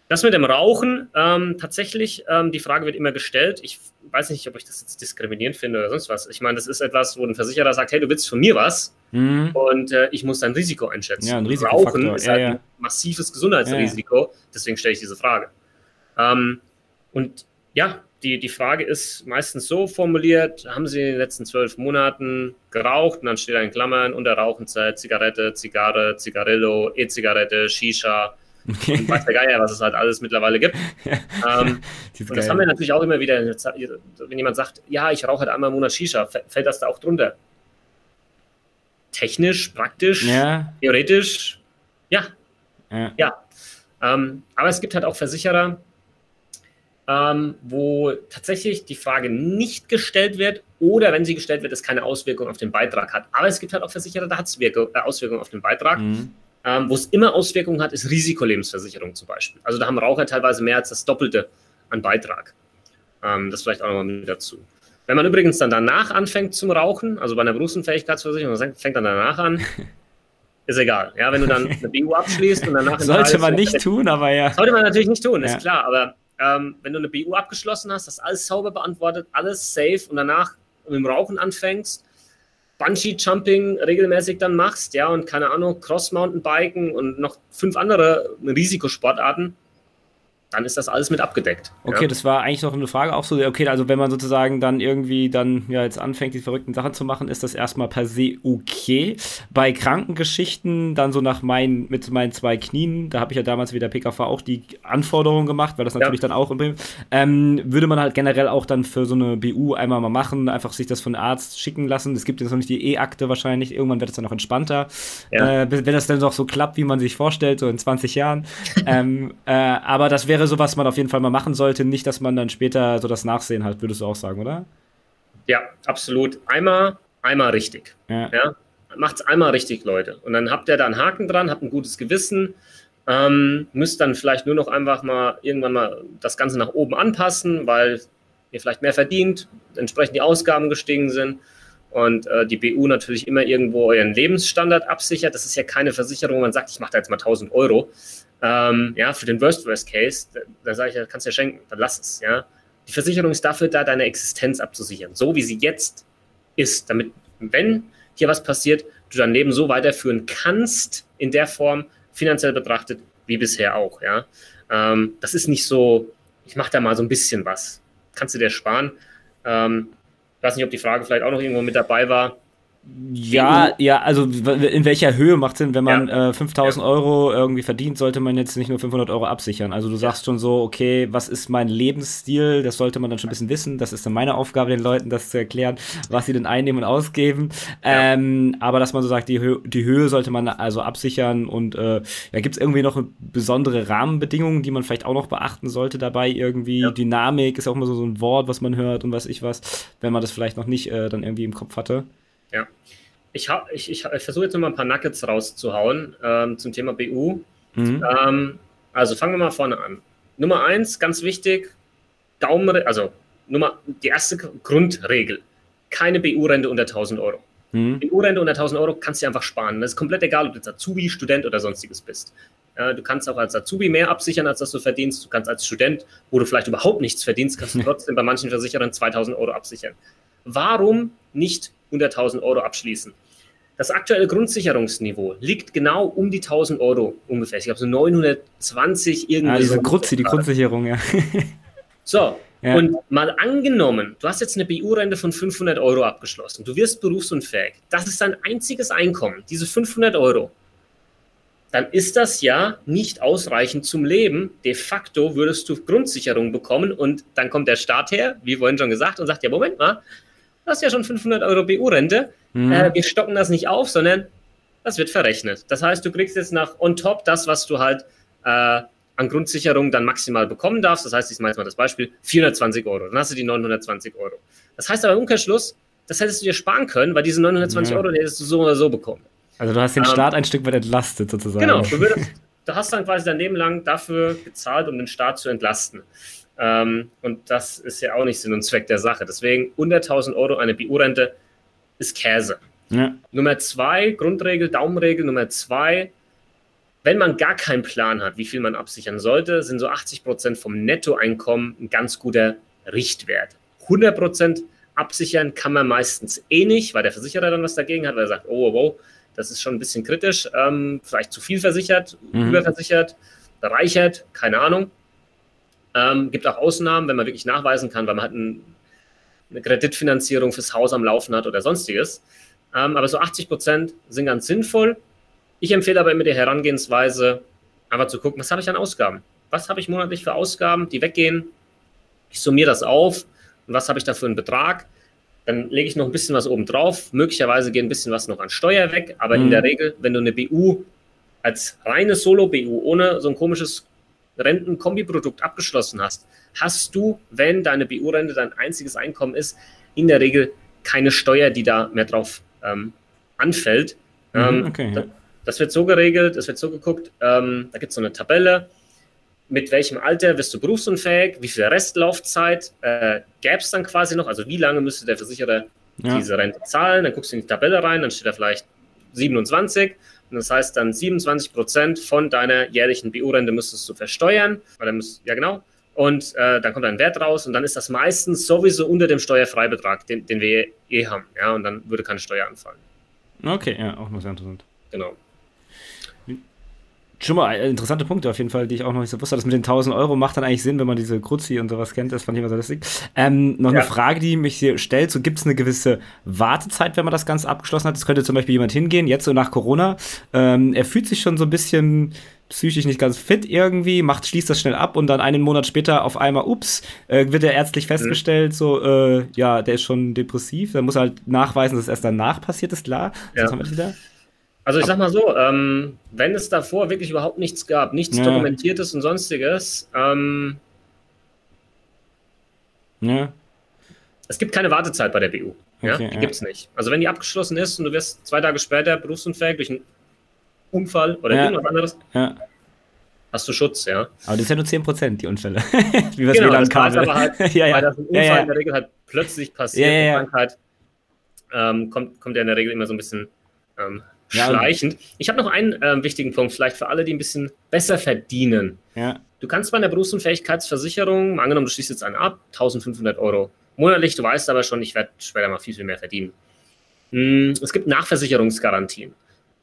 Das mit dem Rauchen, ähm, tatsächlich, ähm, die Frage wird immer gestellt. Ich weiß nicht, ob ich das jetzt diskriminierend finde oder sonst was. Ich meine, das ist etwas, wo ein Versicherer sagt, hey, du willst von mir was mhm. und äh, ich muss dein Risiko einschätzen. Ja, ein Rauchen ist ja, halt ja. ein massives Gesundheitsrisiko, deswegen stelle ich diese Frage. Ähm, und ja, die, die Frage ist meistens so formuliert, haben Sie in den letzten zwölf Monaten geraucht und dann steht da in Klammern unter Rauchenzeit Zigarette, Zigarre, Zigarillo, E-Zigarette, Shisha, Okay. Und weiß der Geier, was es halt alles mittlerweile gibt. ähm, und das haben wir natürlich auch immer wieder, wenn jemand sagt, ja, ich rauche halt einmal im Monat Shisha, fällt das da auch drunter? Technisch, praktisch, ja. theoretisch, ja. Ja. ja. Ähm, aber es gibt halt auch Versicherer, ähm, wo tatsächlich die Frage nicht gestellt wird oder wenn sie gestellt wird, es keine Auswirkung auf den Beitrag hat. Aber es gibt halt auch Versicherer, da hat es äh, Auswirkungen auf den Beitrag. Mhm. Ähm, wo es immer Auswirkungen hat, ist Risikolebensversicherung zum Beispiel. Also da haben Raucher teilweise mehr als das Doppelte an Beitrag. Ähm, das vielleicht auch nochmal mit dazu. Wenn man übrigens dann danach anfängt zum Rauchen, also bei einer Berufsunfähigkeitsversicherung, fängt dann danach an, ist egal. Ja, wenn du dann eine BU abschließt und danach. Sollte man nicht tun, aber ja. Sollte man natürlich nicht tun, ist ja. klar. Aber ähm, wenn du eine BU abgeschlossen hast, hast alles sauber beantwortet, alles safe und danach mit dem Rauchen anfängst, Bungee-Jumping regelmäßig dann machst, ja, und keine Ahnung, Cross-Mountain-Biken und noch fünf andere Risikosportarten, dann ist das alles mit abgedeckt. Okay, ja. das war eigentlich noch eine Frage auch so. Okay, also wenn man sozusagen dann irgendwie dann ja jetzt anfängt, die verrückten Sachen zu machen, ist das erstmal per se okay. Bei Krankengeschichten, dann so nach meinen, mit meinen zwei Knien, da habe ich ja damals wieder PKV auch die Anforderungen gemacht, weil das natürlich ja. dann auch im ähm, würde man halt generell auch dann für so eine BU einmal mal machen, einfach sich das von Arzt schicken lassen. Es gibt jetzt noch nicht die E-Akte wahrscheinlich, irgendwann wird es dann noch entspannter. Ja. Äh, wenn das dann doch so klappt, wie man sich vorstellt, so in 20 Jahren. ähm, äh, aber das wäre wäre so, was man auf jeden Fall mal machen sollte. Nicht, dass man dann später so das Nachsehen hat, würdest du auch sagen, oder? Ja, absolut. Einmal, einmal richtig. Ja. ja? Macht's einmal richtig, Leute. Und dann habt ihr da einen Haken dran, habt ein gutes Gewissen. Ähm, müsst dann vielleicht nur noch einfach mal irgendwann mal das Ganze nach oben anpassen, weil ihr vielleicht mehr verdient, entsprechend die Ausgaben gestiegen sind und äh, die BU natürlich immer irgendwo euren Lebensstandard absichert. Das ist ja keine Versicherung, wo man sagt, ich mache da jetzt mal 1000 Euro, ähm, ja, für den Worst-Worst-Case, da, da sage ich, ja, kannst du ja schenken, dann lass es, ja. Die Versicherung ist dafür da, deine Existenz abzusichern, so wie sie jetzt ist, damit, wenn hier was passiert, du dein Leben so weiterführen kannst, in der Form, finanziell betrachtet, wie bisher auch, ja. Ähm, das ist nicht so, ich mache da mal so ein bisschen was. Kannst du dir sparen. Ähm, ich weiß nicht, ob die Frage vielleicht auch noch irgendwo mit dabei war. Ja, ja, also in welcher Höhe macht es Sinn, wenn man ja. äh, 5000 ja. Euro irgendwie verdient, sollte man jetzt nicht nur 500 Euro absichern. Also du sagst schon so, okay, was ist mein Lebensstil? Das sollte man dann schon ein bisschen wissen. Das ist dann meine Aufgabe, den Leuten das zu erklären, was sie denn einnehmen und ausgeben. Ja. Ähm, aber dass man so sagt, die, Hö die Höhe sollte man also absichern und äh, ja, gibt es irgendwie noch besondere Rahmenbedingungen, die man vielleicht auch noch beachten sollte dabei irgendwie? Dynamik ist auch immer so, so ein Wort, was man hört und was ich was, wenn man das vielleicht noch nicht äh, dann irgendwie im Kopf hatte. Ja. Ich, ich, ich, ich versuche jetzt noch mal ein paar Nuggets rauszuhauen ähm, zum Thema BU. Mhm. Ähm, also fangen wir mal vorne an. Nummer eins, ganz wichtig, Daumen, also Nummer, die erste Grundregel, keine BU-Rente unter 1000 Euro. Mhm. BU-Rente unter 1000 Euro kannst du einfach sparen. Das ist komplett egal, ob du jetzt Azubi, Student oder sonstiges bist. Ja, du kannst auch als Azubi mehr absichern, als dass du verdienst. Du kannst als Student, wo du vielleicht überhaupt nichts verdienst, kannst du trotzdem bei manchen Versicherern 2000 Euro absichern. Warum nicht 100.000 Euro abschließen. Das aktuelle Grundsicherungsniveau liegt genau um die 1000 Euro ungefähr. Ich glaube so 920 irgendwie. Ah, diese Grutzi, die Grundsicherung, ja. so, ja. und mal angenommen, du hast jetzt eine BU-Rente von 500 Euro abgeschlossen. Du wirst berufsunfähig. Das ist dein einziges Einkommen, diese 500 Euro. Dann ist das ja nicht ausreichend zum Leben. De facto würdest du Grundsicherung bekommen und dann kommt der Staat her, wie vorhin schon gesagt, und sagt, ja, Moment mal, du hast ja schon 500 Euro BU-Rente. Mhm. Äh, wir stocken das nicht auf, sondern das wird verrechnet. Das heißt, du kriegst jetzt nach on top das, was du halt äh, an Grundsicherung dann maximal bekommen darfst. Das heißt, ich mache jetzt mal das Beispiel, 420 Euro. Dann hast du die 920 Euro. Das heißt aber im Umkehrschluss, das hättest du dir sparen können, weil diese 920 ja. Euro, die hättest du so oder so bekommen. Also du hast den ähm, Staat ein Stück weit entlastet sozusagen. Genau, du, würdest, du hast dann quasi dein Leben lang dafür gezahlt, um den Staat zu entlasten. Ähm, und das ist ja auch nicht Sinn und Zweck der Sache. Deswegen 100.000 Euro eine BU-Rente ist Käse. Ja. Nummer zwei, Grundregel, Daumenregel Nummer zwei, wenn man gar keinen Plan hat, wie viel man absichern sollte, sind so 80 Prozent vom Nettoeinkommen ein ganz guter Richtwert. 100 Prozent absichern kann man meistens eh nicht, weil der Versicherer dann was dagegen hat, weil er sagt, oh, oh das ist schon ein bisschen kritisch, ähm, vielleicht zu viel versichert, mhm. überversichert, bereichert, keine Ahnung. Ähm, gibt auch Ausnahmen, wenn man wirklich nachweisen kann, weil man halt ein, eine Kreditfinanzierung fürs Haus am Laufen hat oder sonstiges. Ähm, aber so 80 Prozent sind ganz sinnvoll. Ich empfehle aber immer die Herangehensweise, einfach zu gucken, was habe ich an Ausgaben? Was habe ich monatlich für Ausgaben, die weggehen? Ich summiere das auf und was habe ich da für einen Betrag? Dann lege ich noch ein bisschen was oben drauf. Möglicherweise geht ein bisschen was noch an Steuer weg, aber mhm. in der Regel, wenn du eine BU als reine Solo-BU ohne so ein komisches Rentenkombiprodukt abgeschlossen hast, hast du, wenn deine BU-Rente dein einziges Einkommen ist, in der Regel keine Steuer, die da mehr drauf ähm, anfällt. Mhm, ähm, okay, ja. Das wird so geregelt, es wird so geguckt, ähm, da gibt es so eine Tabelle, mit welchem Alter bist du berufsunfähig, wie viel Restlaufzeit äh, gäbe es dann quasi noch, also wie lange müsste der Versicherer ja. diese Rente zahlen, dann guckst du in die Tabelle rein, dann steht da vielleicht 27 und das heißt dann 27 Prozent von deiner jährlichen BU-Rente müsstest du versteuern. Oder müsst, ja, genau. Und äh, dann kommt ein Wert raus und dann ist das meistens sowieso unter dem Steuerfreibetrag, den, den wir eh haben. Ja, und dann würde keine Steuer anfallen. Okay, ja, auch noch sehr interessant. Genau. Schon mal äh, interessante Punkte auf jeden Fall, die ich auch noch nicht so wusste. Das mit den 1000 Euro macht dann eigentlich Sinn, wenn man diese Kruzi und sowas kennt. Das fand ich immer so lustig. Ähm, noch ja. eine Frage, die mich hier stellt: so, Gibt es eine gewisse Wartezeit, wenn man das Ganze abgeschlossen hat? Es könnte zum Beispiel jemand hingehen, jetzt so nach Corona. Ähm, er fühlt sich schon so ein bisschen psychisch nicht ganz fit irgendwie, macht, schließt das schnell ab und dann einen Monat später auf einmal, ups, äh, wird er ärztlich mhm. festgestellt, mhm. so, äh, ja, der ist schon depressiv. Dann muss er halt nachweisen, dass es erst danach passiert ist, klar. Ja. Was haben wir da? Also ich sag mal so, ähm, wenn es davor wirklich überhaupt nichts gab, nichts ja. Dokumentiertes und sonstiges, ähm, ja. es gibt keine Wartezeit bei der BU. Ja? Okay, die ja. gibt es nicht. Also wenn die abgeschlossen ist und du wirst zwei Tage später berufsunfähig durch einen Unfall oder ja. irgendwas anderes, ja. hast du Schutz, ja. Aber das ist ja nur 10%, die Unfälle. Wie genau, das aber halt, ja, ja. weil das ein Unfall in der Regel halt plötzlich passiert, ja, Krankheit, ähm, kommt, kommt ja in der Regel immer so ein bisschen ähm, schleichend. Ich habe noch einen äh, wichtigen Punkt, vielleicht für alle, die ein bisschen besser verdienen. Ja. Du kannst bei einer Berufsunfähigkeitsversicherung, angenommen, du schließt jetzt einen ab, 1500 Euro monatlich, du weißt aber schon, ich werde später mal viel, viel mehr verdienen. Hm, es gibt Nachversicherungsgarantien.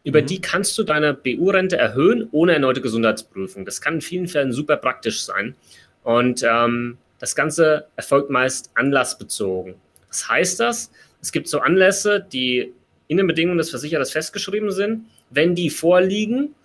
Über mhm. die kannst du deine BU-Rente erhöhen ohne erneute Gesundheitsprüfung. Das kann in vielen Fällen super praktisch sein. Und ähm, das Ganze erfolgt meist anlassbezogen. Was heißt das? Es gibt so Anlässe, die in den Bedingungen des Versicherers festgeschrieben sind. Wenn die vorliegen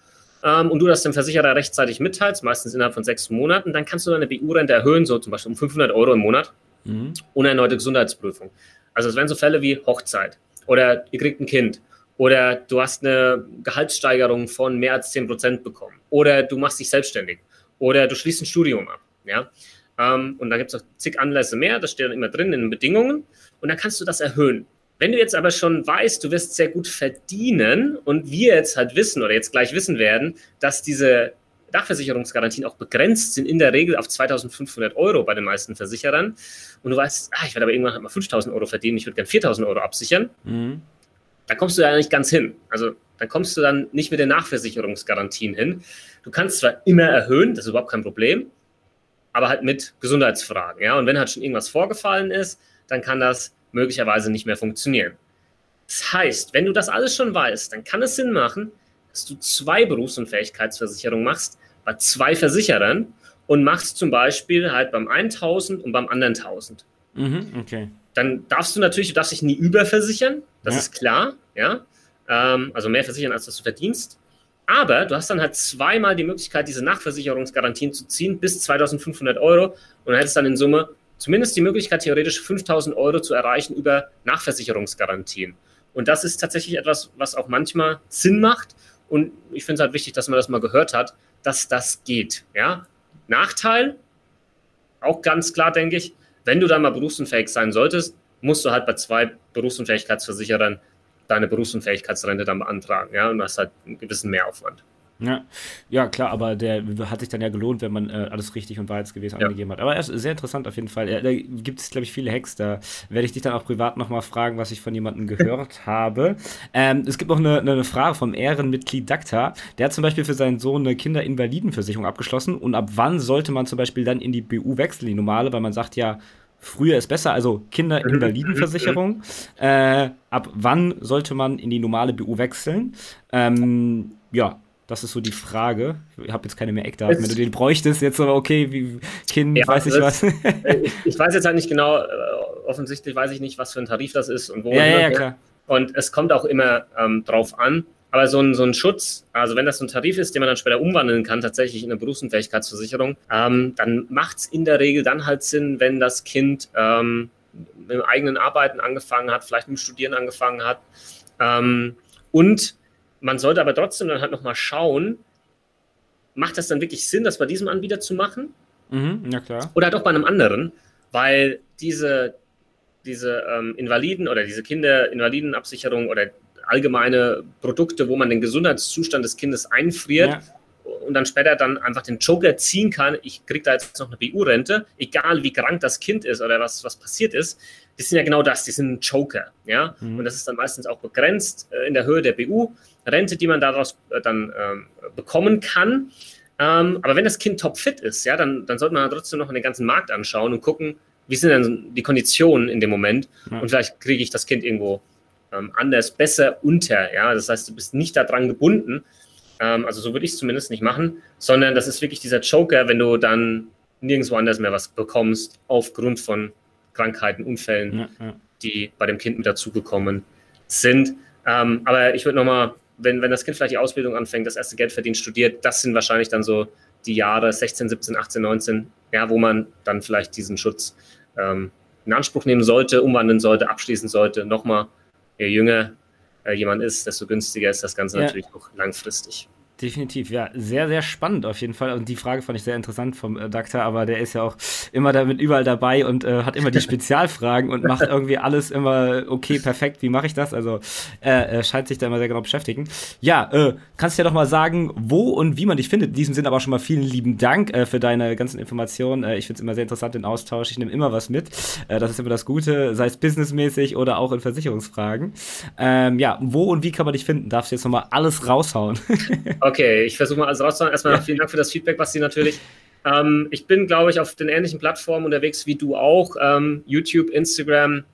ähm, und du das dem Versicherer rechtzeitig mitteilst, meistens innerhalb von sechs Monaten, dann kannst du deine BU-Rente erhöhen, so zum Beispiel um 500 Euro im Monat, mhm. ohne erneute Gesundheitsprüfung. Also es wären so Fälle wie Hochzeit oder ihr kriegt ein Kind oder du hast eine Gehaltssteigerung von mehr als 10 Prozent bekommen oder du machst dich selbstständig oder du schließt ein Studium ab. Ja? Ähm, und da gibt es auch zig Anlässe mehr, das steht dann immer drin in den Bedingungen und dann kannst du das erhöhen. Wenn du jetzt aber schon weißt, du wirst sehr gut verdienen und wir jetzt halt wissen oder jetzt gleich wissen werden, dass diese Dachversicherungsgarantien auch begrenzt sind, in der Regel auf 2500 Euro bei den meisten Versicherern und du weißt, ah, ich werde aber irgendwann halt mal 5000 Euro verdienen, ich würde gerne 4000 Euro absichern, mhm. da kommst du ja nicht ganz hin. Also dann kommst du dann nicht mit den Nachversicherungsgarantien hin. Du kannst zwar immer erhöhen, das ist überhaupt kein Problem, aber halt mit Gesundheitsfragen. Ja? Und wenn halt schon irgendwas vorgefallen ist, dann kann das möglicherweise nicht mehr funktionieren. Das heißt, wenn du das alles schon weißt, dann kann es Sinn machen, dass du zwei Berufsunfähigkeitsversicherungen machst bei zwei Versicherern und machst zum Beispiel halt beim einen 1000 und beim anderen 1000. Mhm, okay. Dann darfst du natürlich, du darfst dich nie überversichern, das ja. ist klar, ja. Ähm, also mehr versichern, als dass du verdienst. Aber du hast dann halt zweimal die Möglichkeit, diese Nachversicherungsgarantien zu ziehen bis 2500 Euro und hättest dann in Summe zumindest die Möglichkeit, theoretisch 5000 Euro zu erreichen über Nachversicherungsgarantien. Und das ist tatsächlich etwas, was auch manchmal Sinn macht. Und ich finde es halt wichtig, dass man das mal gehört hat, dass das geht. Ja? Nachteil, auch ganz klar, denke ich, wenn du dann mal berufsunfähig sein solltest, musst du halt bei zwei Berufsunfähigkeitsversicherern deine Berufsunfähigkeitsrente dann beantragen. Ja? Und du hast halt einen gewissen Mehraufwand. Ja, ja klar, aber der hat sich dann ja gelohnt, wenn man äh, alles richtig und wahrheitsgemäß ja. angegeben hat. Aber er ist sehr interessant auf jeden Fall. Ja, da gibt es, glaube ich, viele Hacks. Da werde ich dich dann auch privat nochmal fragen, was ich von jemandem gehört habe. Ähm, es gibt noch eine, eine Frage vom Ehrenmitglied Dakta. Der hat zum Beispiel für seinen Sohn eine Kinderinvalidenversicherung abgeschlossen. Und ab wann sollte man zum Beispiel dann in die BU wechseln, die normale? Weil man sagt ja, früher ist besser, also Kinderinvalidenversicherung. Äh, ab wann sollte man in die normale BU wechseln? Ähm, ja, das ist so die Frage. Ich habe jetzt keine mehr Eckdaten. Wenn du den bräuchtest, jetzt aber okay, wie Kind, ja, weiß ich was. ich, ich, weiß jetzt halt nicht genau, äh, offensichtlich weiß ich nicht, was für ein Tarif das ist und wo. Ja, ja, ja, klar. Und es kommt auch immer ähm, drauf an. Aber so ein, so ein Schutz, also wenn das so ein Tarif ist, den man dann später umwandeln kann, tatsächlich in eine Berufsunfähigkeitsversicherung, ähm, dann macht es in der Regel dann halt Sinn, wenn das Kind ähm, mit dem eigenen Arbeiten angefangen hat, vielleicht mit dem Studieren angefangen hat. Ähm, und man sollte aber trotzdem dann halt nochmal schauen, macht das dann wirklich Sinn, das bei diesem Anbieter zu machen? Mhm, ja klar. Oder halt auch bei einem anderen, weil diese, diese ähm, Invaliden oder diese Kinderinvalidenabsicherung oder allgemeine Produkte, wo man den Gesundheitszustand des Kindes einfriert ja. Und dann später dann einfach den Joker ziehen kann, ich kriege da jetzt noch eine BU-Rente, egal wie krank das Kind ist oder was, was passiert ist, die sind ja genau das, die sind ein Joker. Ja? Mhm. Und das ist dann meistens auch begrenzt äh, in der Höhe der BU-Rente, die man daraus äh, dann ähm, bekommen kann. Ähm, aber wenn das Kind topfit ist, ja, dann, dann sollte man trotzdem noch den ganzen Markt anschauen und gucken, wie sind denn die Konditionen in dem Moment. Ja. Und vielleicht kriege ich das Kind irgendwo ähm, anders, besser unter. Ja? Das heißt, du bist nicht daran gebunden. Ähm, also so würde ich es zumindest nicht machen, sondern das ist wirklich dieser Joker, wenn du dann nirgendwo anders mehr was bekommst, aufgrund von Krankheiten, Unfällen, ja, ja. die bei dem Kind mit dazugekommen sind. Ähm, aber ich würde nochmal, wenn, wenn das Kind vielleicht die Ausbildung anfängt, das erste Geld verdient, studiert, das sind wahrscheinlich dann so die Jahre 16, 17, 18, 19, ja, wo man dann vielleicht diesen Schutz ähm, in Anspruch nehmen sollte, umwandeln sollte, abschließen sollte. Nochmal, je jünger äh, jemand ist, desto günstiger ist das Ganze ja. natürlich auch langfristig. Definitiv, ja. Sehr, sehr spannend auf jeden Fall. Und die Frage fand ich sehr interessant vom äh, Daktar, aber der ist ja auch immer damit überall dabei und äh, hat immer die Spezialfragen und macht irgendwie alles immer okay, perfekt. Wie mache ich das? Also äh, äh, scheint sich da immer sehr genau beschäftigen. Ja, äh, kannst du ja doch mal sagen, wo und wie man dich findet. In diesem Sinne aber schon mal vielen lieben Dank äh, für deine ganzen Informationen. Äh, ich finde es immer sehr interessant, den Austausch. Ich nehme immer was mit. Das ist immer das Gute, sei es businessmäßig oder auch in Versicherungsfragen. Ähm, ja, wo und wie kann man dich finden? Darfst du jetzt nochmal alles raushauen? Okay, ich versuche mal alles rauszuhauen. Erstmal vielen Dank für das Feedback, Basti, natürlich. Ähm, ich bin, glaube ich, auf den ähnlichen Plattformen unterwegs wie du auch. Ähm, YouTube, Instagram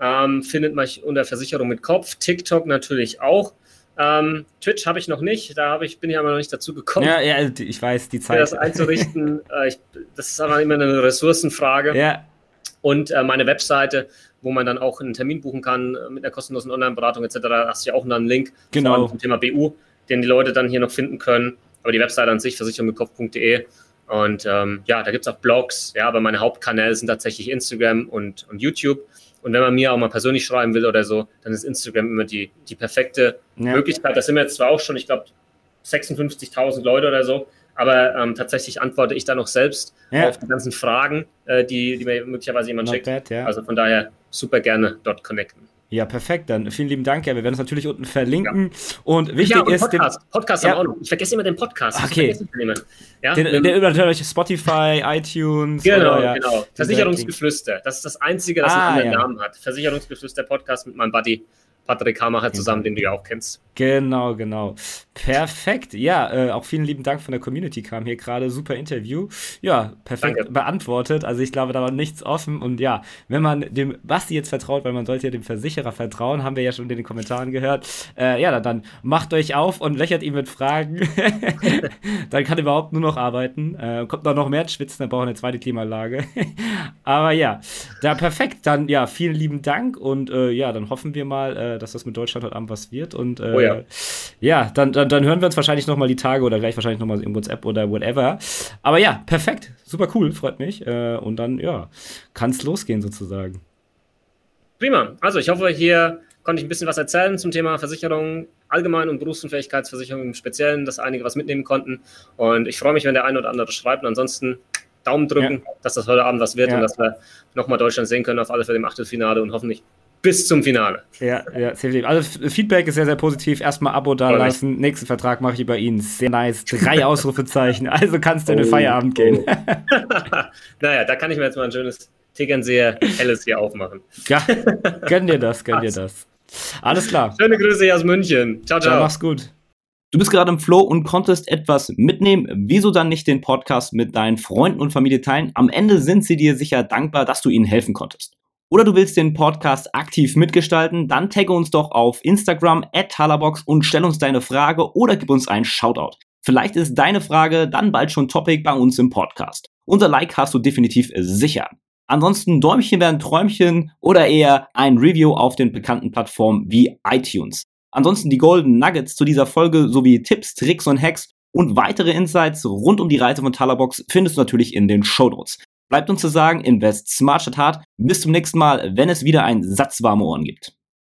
ähm, findet man unter Versicherung mit Kopf. TikTok natürlich auch. Ähm, Twitch habe ich noch nicht, da ich, bin ich aber noch nicht dazu gekommen. Ja, ja, ich weiß, die Zeit. Das einzurichten, äh, ich, das ist aber immer eine Ressourcenfrage. Ja. Und äh, meine Webseite, wo man dann auch einen Termin buchen kann äh, mit einer kostenlosen Online-Beratung etc. Da hast du ja auch noch einen Link genau. zum Thema BU den die Leute dann hier noch finden können. Aber die Webseite an sich, versicherungmitkopf.de. Und ähm, ja, da gibt es auch Blogs, ja, aber meine Hauptkanäle sind tatsächlich Instagram und, und YouTube. Und wenn man mir auch mal persönlich schreiben will oder so, dann ist Instagram immer die, die perfekte ja. Möglichkeit. Das sind wir jetzt zwar auch schon, ich glaube, 56.000 Leute oder so, aber ähm, tatsächlich antworte ich da noch selbst ja. auf die ganzen Fragen, äh, die, die mir möglicherweise jemand Not schickt. Bad, ja. Also von daher super gerne dort connecten. Ja, perfekt. Dann vielen lieben Dank. Ja, wir werden es natürlich unten verlinken. Ja. Und wichtig ja, und ist. Podcast, den, Podcast ja. auch noch. Ich vergesse immer den Podcast. Okay. Ja, den, der über natürlich Spotify, iTunes. Genau, oder, genau. Versicherungsgeflüster. Das ist das Einzige, das ah, einen anderen Namen hat. Versicherungsgeflüster Podcast mit meinem Buddy Patrick Hamacher zusammen, den du ja auch kennst. Genau, genau. Perfekt. Ja, äh, auch vielen lieben Dank von der Community kam hier gerade. Super Interview. Ja, perfekt Danke. beantwortet. Also ich glaube, da war nichts offen. Und ja, wenn man dem Basti jetzt vertraut, weil man sollte ja dem Versicherer vertrauen, haben wir ja schon in den Kommentaren gehört. Äh, ja, dann, dann, macht euch auf und löchert ihn mit Fragen. dann kann er überhaupt nur noch arbeiten. Äh, kommt noch, noch mehr schwitzen, dann braucht er eine zweite Klimaanlage. Aber ja, da perfekt. Dann ja, vielen lieben Dank und äh, ja, dann hoffen wir mal, äh, dass das mit Deutschland heute Abend was wird. Und äh, oh ja. ja, dann, dann, dann hören wir uns wahrscheinlich noch mal die Tage oder gleich wahrscheinlich noch mal in WhatsApp oder whatever. Aber ja, perfekt. Super cool, freut mich. Äh, und dann, ja, kann es losgehen sozusagen. Prima. Also ich hoffe, hier konnte ich ein bisschen was erzählen zum Thema Versicherung allgemein und Berufsunfähigkeitsversicherung im Speziellen, dass einige was mitnehmen konnten. Und ich freue mich, wenn der eine oder andere schreibt. Und ansonsten Daumen drücken, ja. dass das heute Abend was wird ja. und dass wir nochmal Deutschland sehen können auf alle Fälle im Achtelfinale und hoffentlich bis zum Finale. Ja, ja, sehr Also Feedback ist sehr, sehr positiv. Erstmal Abo da lassen. Nächsten Vertrag mache ich über ihn. Sehr nice. Drei Ausrufezeichen. Also kannst du in den oh, Feierabend gehen. Oh. naja, da kann ich mir jetzt mal ein schönes Tegernseher Helles hier aufmachen. Ja, gönn dir das, gönn dir das. Alles klar. Schöne Grüße aus München. Ciao, ciao. Ja, mach's gut. Du bist gerade im Flow und konntest etwas mitnehmen. Wieso dann nicht den Podcast mit deinen Freunden und Familie teilen? Am Ende sind sie dir sicher dankbar, dass du ihnen helfen konntest oder du willst den Podcast aktiv mitgestalten, dann tagge uns doch auf Instagram at Talabox und stell uns deine Frage oder gib uns einen Shoutout. Vielleicht ist deine Frage dann bald schon Topic bei uns im Podcast. Unser Like hast du definitiv sicher. Ansonsten Däumchen werden Träumchen oder eher ein Review auf den bekannten Plattformen wie iTunes. Ansonsten die Golden Nuggets zu dieser Folge sowie Tipps, Tricks und Hacks und weitere Insights rund um die Reise von Talabox findest du natürlich in den Show Notes. Bleibt uns zu sagen, invest smart statt hart. Bis zum nächsten Mal, wenn es wieder ein Satz warme Ohren gibt.